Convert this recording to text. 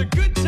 a good